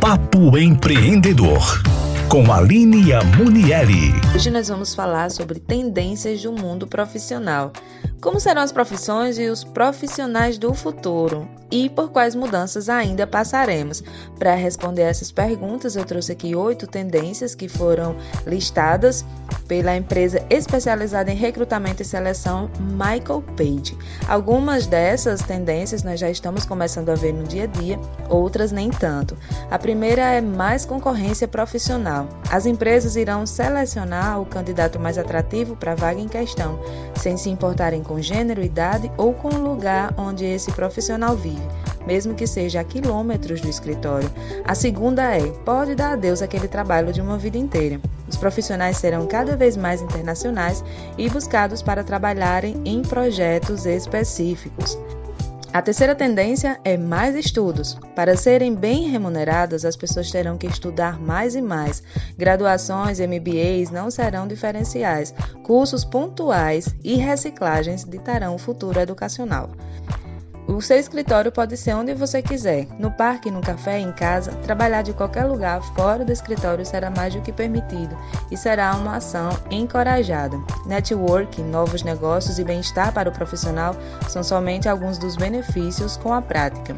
Papo Empreendedor, com Aline Amunieri. Hoje nós vamos falar sobre tendências do mundo profissional. Como serão as profissões e os profissionais do futuro? E por quais mudanças ainda passaremos? Para responder essas perguntas, eu trouxe aqui oito tendências que foram listadas pela empresa especializada em recrutamento e seleção Michael Page. Algumas dessas tendências nós já estamos começando a ver no dia a dia, outras nem tanto. A primeira é mais concorrência profissional. As empresas irão selecionar o candidato mais atrativo para a vaga em questão, sem se importarem com gênero, idade ou com o lugar onde esse profissional vive, mesmo que seja a quilômetros do escritório. A segunda é: pode dar adeus àquele trabalho de uma vida inteira. Os profissionais serão cada vez mais internacionais e buscados para trabalharem em projetos específicos. A terceira tendência é mais estudos. Para serem bem remuneradas, as pessoas terão que estudar mais e mais. Graduações, MBAs não serão diferenciais. Cursos pontuais e reciclagens ditarão o futuro educacional. O seu escritório pode ser onde você quiser, no parque, no café, em casa, trabalhar de qualquer lugar fora do escritório será mais do que permitido e será uma ação encorajada. Networking, novos negócios e bem-estar para o profissional são somente alguns dos benefícios com a prática.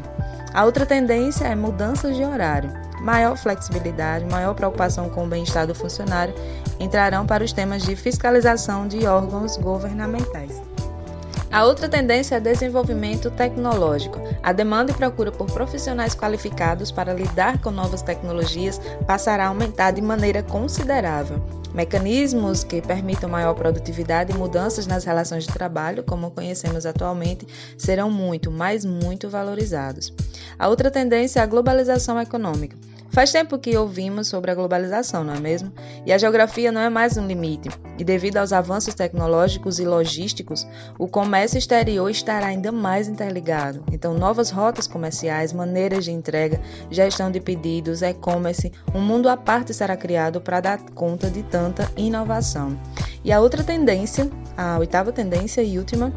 A outra tendência é mudanças de horário. Maior flexibilidade, maior preocupação com o bem-estar do funcionário entrarão para os temas de fiscalização de órgãos governamentais. A outra tendência é desenvolvimento tecnológico. A demanda e procura por profissionais qualificados para lidar com novas tecnologias passará a aumentar de maneira considerável. Mecanismos que permitam maior produtividade e mudanças nas relações de trabalho, como conhecemos atualmente, serão muito, mas muito valorizados. A outra tendência é a globalização econômica. Faz tempo que ouvimos sobre a globalização, não é mesmo? E a geografia não é mais um limite. E devido aos avanços tecnológicos e logísticos, o comércio exterior estará ainda mais interligado. Então, novas rotas comerciais, maneiras de entrega, gestão de pedidos, e-commerce, um mundo à parte será criado para dar conta de tanta inovação. E a outra tendência, a oitava tendência e última,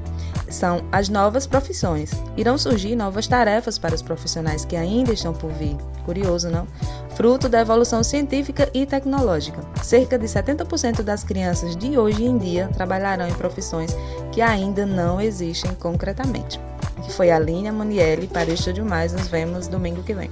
são as novas profissões. Irão surgir novas tarefas para os profissionais que ainda estão por vir. Curioso, não? Fruto da evolução científica e tecnológica. Cerca de 70% das crianças de hoje em dia trabalharão em profissões que ainda não existem concretamente. Que foi a Linha Manielli para o Estúdio Mais. Nos vemos domingo que vem.